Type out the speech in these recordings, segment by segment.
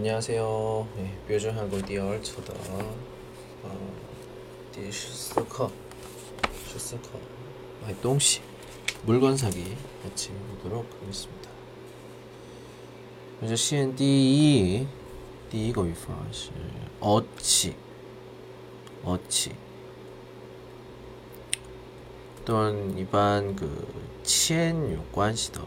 안녕하세요. 네, 표준 한국 디얼 초다. 어, 디슈스커, 슈스커, 아니 똥씨 물건 사기 같이 보도록 하겠습니다. 먼저 시엔 디이 디이거 위파시 어치 어치 또는 일반 그 치엔 요관시다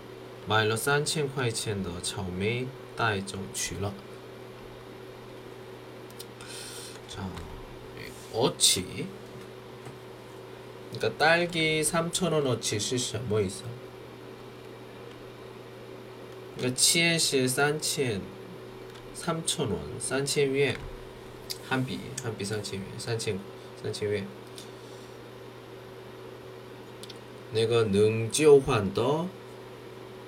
买了三千块钱的草莓带走去了。자, 어치. 그러니까 딸기 3,000원 어치 是什么 있어? 그러니까 钱是 3,000 3,000원, 3,000元. 한비, 한비 3,000元, 3,000 3,000元. 내가 능지환더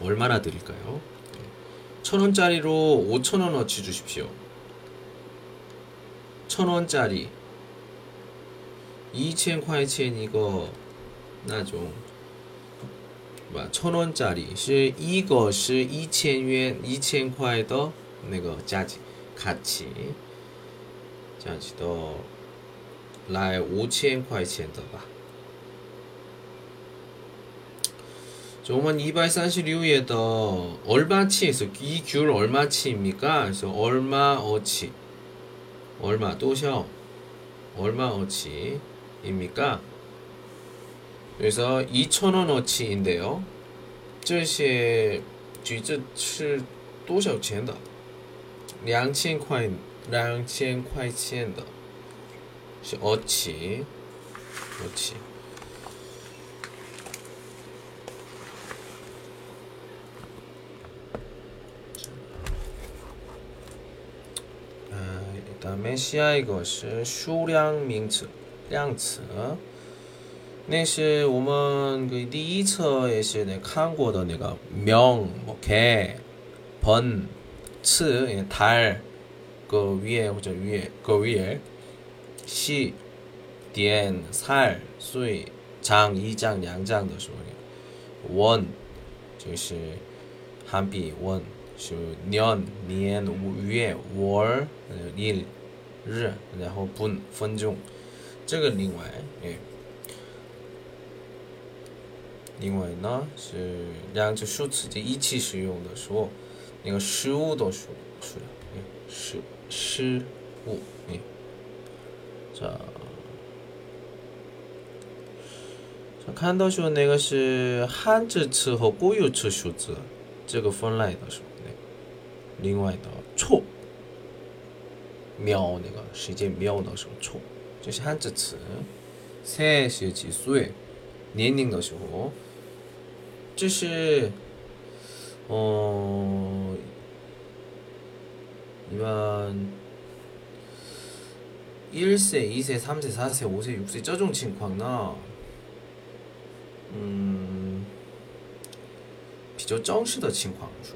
얼마나 드릴까요? 천 원짜리로 오천 원어치 주십시오. 천 원짜리. 이첸 화이첸 이거 나좀. 천 원짜리. 是 이거 是 이첸 원 이첸 화이더 내가 짜지. 같이. 짜지 더. 라이 오첸 화이첸 더봐. 조만 236에서 얼마치에서 이 귤 얼마치입니까? 그래서 얼마 어치 얼마 또셔 얼마 어치입니까? 그래서 2,000원 어치인데요. 这些橘子是多少钱的？两千块，两千块钱的是 어치 어치 다음에 시아 이것은 수량 명词 량词 那是我们个第一册也是看过的那个명、뭐 개、번、츠、 달 그 위에或者 위에 그 위에 시、 点、 살、 岁、 장、 一장两장도说 원, 就是韩币원 是年、年、月、 월、 일、 日，然后不分钟，这个另外，哎，另外呢是两个数词的一起使用的时候，那个食物的数数量，哎，食食物，哎，这看到说那个是汉字词和固有词数字这个分类的时候，另外的错秒那个时间秒的时候错，这是汉字词。세是几岁，年龄的时候，这是哦一般1세2세3세4세5세6세这种情况呢。嗯，比较正式的情况说，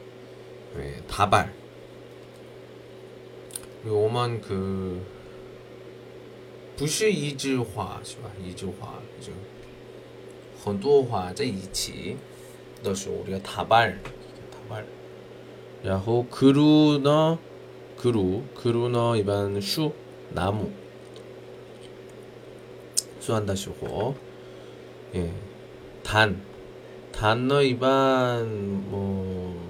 이 네, 다발 그리고 오만 그 부시 이즈화 是吧 이즈화 그죠 很多话在一起的时候 우리가 다발 다발 然后 그루너 그루 그루너 일반 슈 나무 수한다시고 예 단， 단어 일반 뭐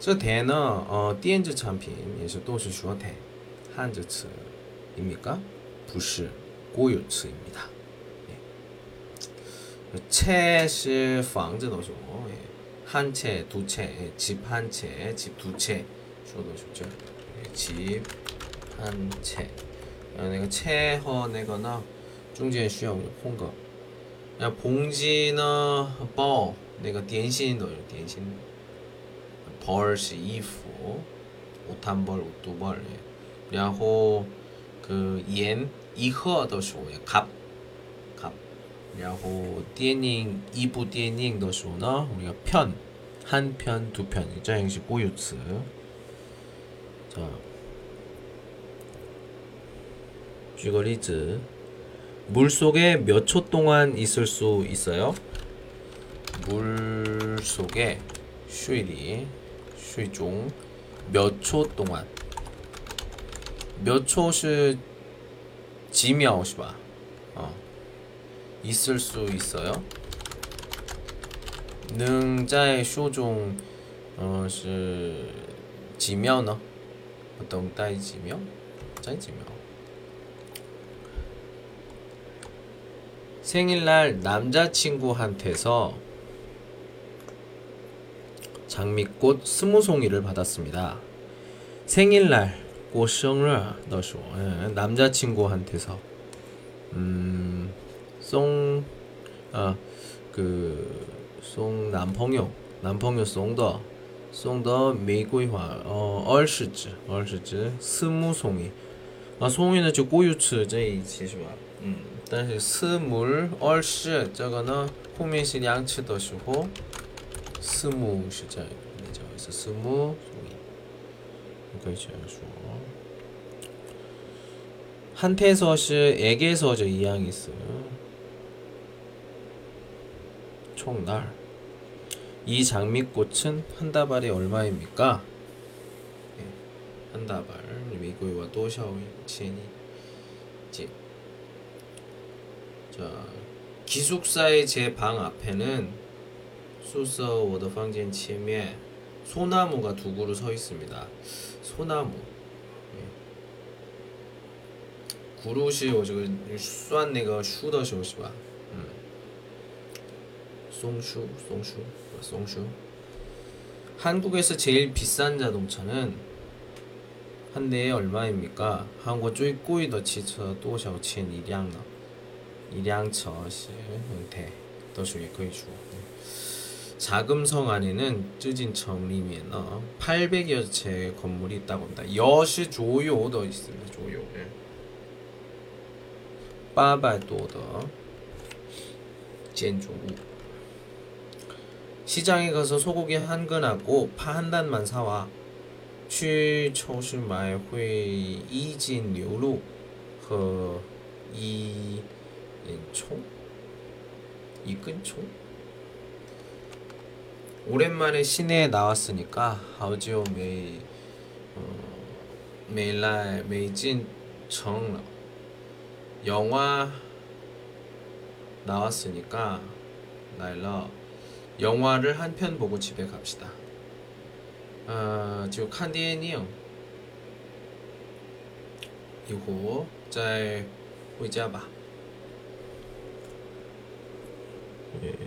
这대는 어, 电子 产品也是都是说대. 한자词입니까? 不是国有词입니다. 예. 채是房子的时候 예. 한 채, 두 채, 예. 집한 채, 집 두 채. 说的是这 예. 집한 채. 那个채和那个呢 中间需要有空格。那봉지呢？包那个点心都有点心。 벌是衣服，옷한 벌， 옷두 벌。然后그盐一盒都是为값 값。 然后电影一部电影的时候呢，우리가 편， 한 편， 두 편， 这样是固有词。자， 举个例子。물 속에 몇 초 동안 있을 수 있어요? 물 속에 쉬리 최종 몇 초 동안? 몇 초시 지명시바 어? 있을 수 있어요. 능자의 쇼종 어시 지면어 보통 따이 지명? 짜이 지명. 생일날 남자친구한테서 장미꽃 스무 송이를 받았습니다. 생일날 꽃生日 너쇼 예, 남자친구한테서 음, 송, 아, 그, 송 남朋友, 남朋友 송더, 송더玫瑰花, 어, 二十支,二十支, 스무 송이. 아, 송이는 저 고유츠 这一期是吧? 음. 但是四母二十这个呢，后面是两次的时候， 스무 시작입니다. 그래서 스무 한테서 에게서 저 이양 있어요. 총날 이 장미꽃은 한 다발이 얼마입니까? 네, 한 다발 미국와 도샤오인 치니 자 기숙사의 제 방 앞에는 宿舍我的房间前面 소나무가 두 그루 서 있습니다. 소나무. 예. 구루시 我这个算那个树的时候是吧？嗯，松树，松树，松树。 한국에서 제일 비싼 자동차는 한 대에 얼마입니까? 한국最贵的汽车多少钱一辆呢？一辆车是对，都属于可以说。 자금성 안에는 쯔진 정림에나 800여 채 건물이 있다고 합니다. 여시 조요 더 있습니다. 조요. 예. 빠바도더 젠조우 시장에 가서 소고기 한 근하고 파 한 단만 사와. 취초시마회의 이진류루 허 이 인초 이 근초 오랜만에 시내에 나왔으니까 아오지오 메이 메일라이 메이진 정 영화 나왔으니까 날러 영화를 한 편 보고 집에 갑시다. 아, 지금 칸디엔이요. 이거 잘 보이자 봐. 예. 예.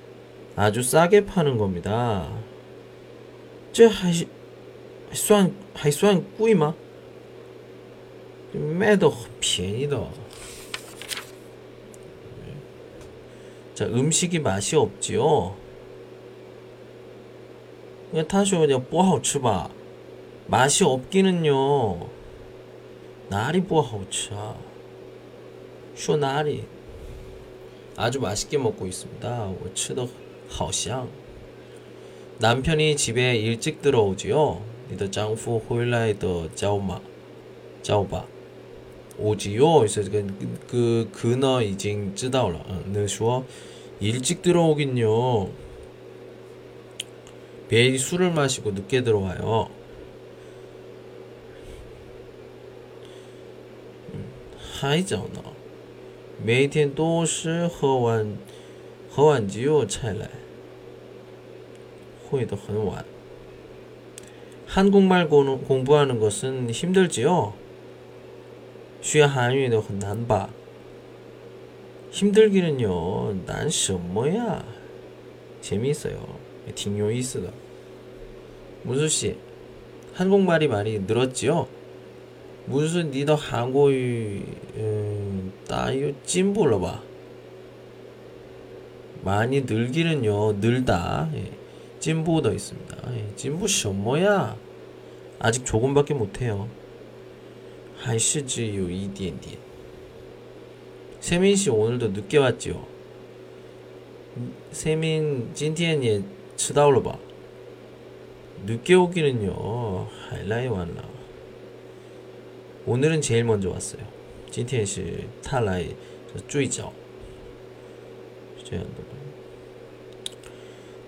아주 싸게 파는 겁니다. 这还还算还算贵吗？卖的便宜的。 자, 음식이 맛이 없지요. 그냥 타쇼 그냥 不好吃吧. 맛이 없기는요. 날이 不好吃啊. 쇼 날이 아주 맛있게 먹고 있습니다. 我吃的 好像 남편이 집에 일찍 들어오지요. 你的丈夫回来的早吗?早吧. 오지요. 그래서 그, 그 그너 이징 知道了. 너说 일찍 들어오긴요. 매일 술을 마시고 늦게 들어와요. 하이잖아. 每天都是喝完喝完酒才来。 会的很晚. 한국말 공부하는 것은 힘들지요? 学韩语的很难吧? 힘들기는요. 난 什么呀? 재미있어요. 挺有意思的. 무수 씨, 한국말이 많이 늘었지요? 무슨 니도 한국어 음, 따요 찐불러봐. 많이 늘기는요 늘다. 예. 찐보도 있습니다. 예, 찐보 셔뭐야? 아직 조금밖에 못해요. 한시지요 이디엔디. 세민 씨 오늘도 늦게 왔지요. 세민 찐티엔예 치다올로 봐. 늦게 오기는요 하이라이 왔나. 오늘은 제일 먼저 왔어요. 찐티엔 씨 탈라이 最早.这样的。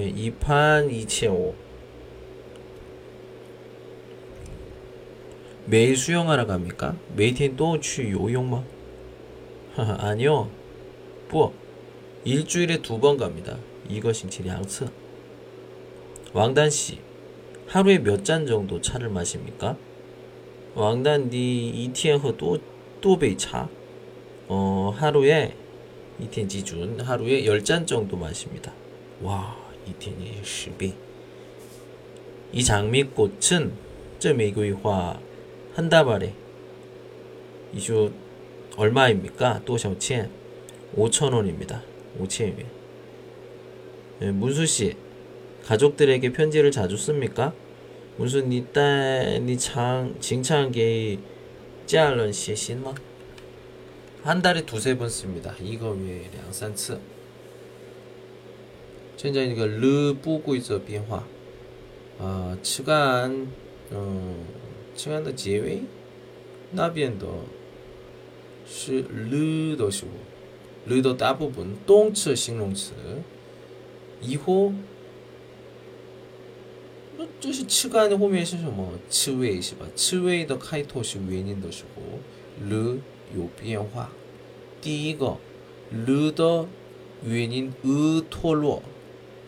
예, 2판 2치에 5. 매일 수영하러 갑니까? 매일 또去 요용마? 아니요. 뿌 일주일에 두 번 갑니다. 이것인치 양츠. 왕단 씨, 하루에 몇 잔 정도 차를 마십니까? 왕단 니 이티엔허 또또베이 차. 어 하루에 이텐 지준 하루에 열 잔 정도 마십니다. 와. 이티엔이 10배. 이 장미꽃은 这玫瑰花 한 다발에 이슈 얼마입니까? 또 셔첸 5천원입니다. 5천원. 네, 문수 씨 가족들에게 편지를 자주 씁니까? 문수 니딸니창 칭찬게 짤런 시신마 한 달에 두세 번 씁니다. 이거 왜 량三次 现在那个了不规则变化啊，吃干嗯。情感的结尾那边的是了的时候，了的大部分动词、形容词，以后那这是吃干的后面是什么？吃尾是吧？吃尾的开头是原因的时候，了有变化。第一个了的原因呃脱落，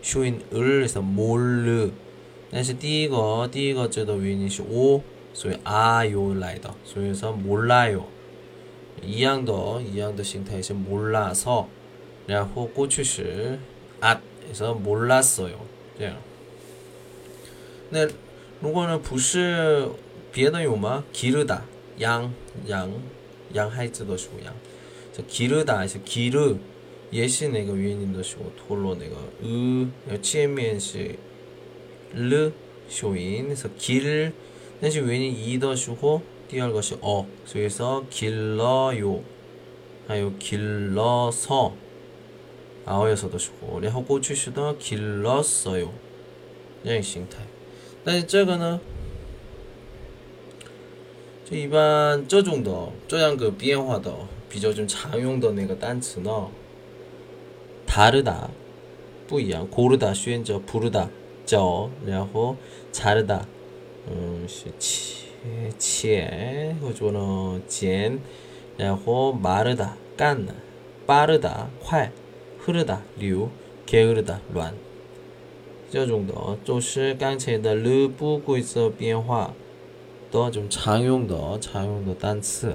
修音儿是모 르， 但是第一个第一个这的原因是我。所以啊有来的，所以说몰라요一样的一样的形态是몰라 서， 然后过去时啊，说몰랐어요这样。那如果呢不是别的有吗？기르다养养养孩子的时候养，这기르다是기 르， 也是那个原因的时候脱落那个呃，前面是了修音，是길。 但是原因一的时候，第二个是어所以说길러요还有길러서아어에서的时候，然后过去式的길렀어요这样形态。但是这个呢，就一般这种的这样个变化的比较좀常用的那个单词呢， 다르다不一样，고르다选择부르다 죠， 然后자르다嗯，是切切或者呢剪，然后마르다干的，빠르다快，흐르다流，게으르다乱，这种的都是刚才的了不规则变化的种常用的常用的单词。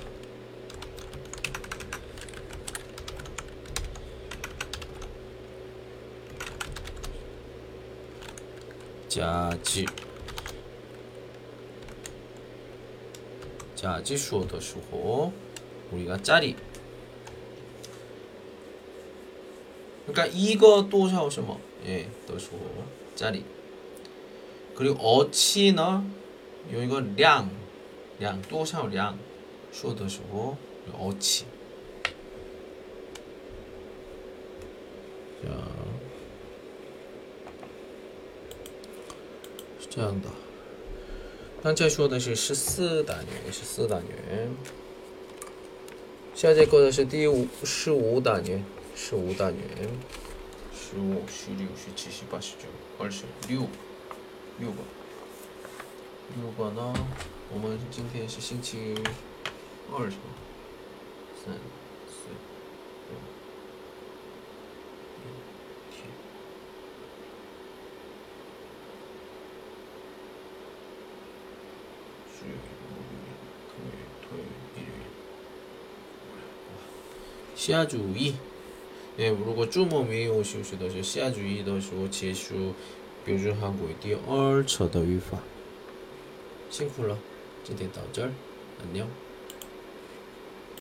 家具。 자, 지 수어 더수호. 우리가 짜리. 그러니까 이거 또 샤오셔 뭐. 예, 더수호. 짜리. 그리고 어치너 이거 량, 량, 또 샤오 량, 수어 더수호. 어치. 자, 这样的。刚才说的是十四单元，十四单元。下节课的是第五十五单元，十五单元。十五、十六、十七、十八、十九、二十六，六个。六个呢？我们今天是星期二是吧？三、四、五、下主义。诶，如果周末没有休息的时候，下主义的时候结束标准韩国第二册的语法。辛苦了，今天到这儿，安녕